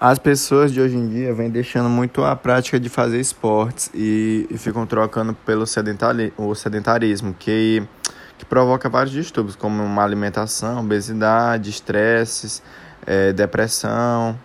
As pessoas de hoje em dia vêm deixando muito a prática de fazer esportes e, e ficam trocando pelo sedentari o sedentarismo, que, que provoca vários distúrbios, como uma alimentação, obesidade, estresses, é, depressão,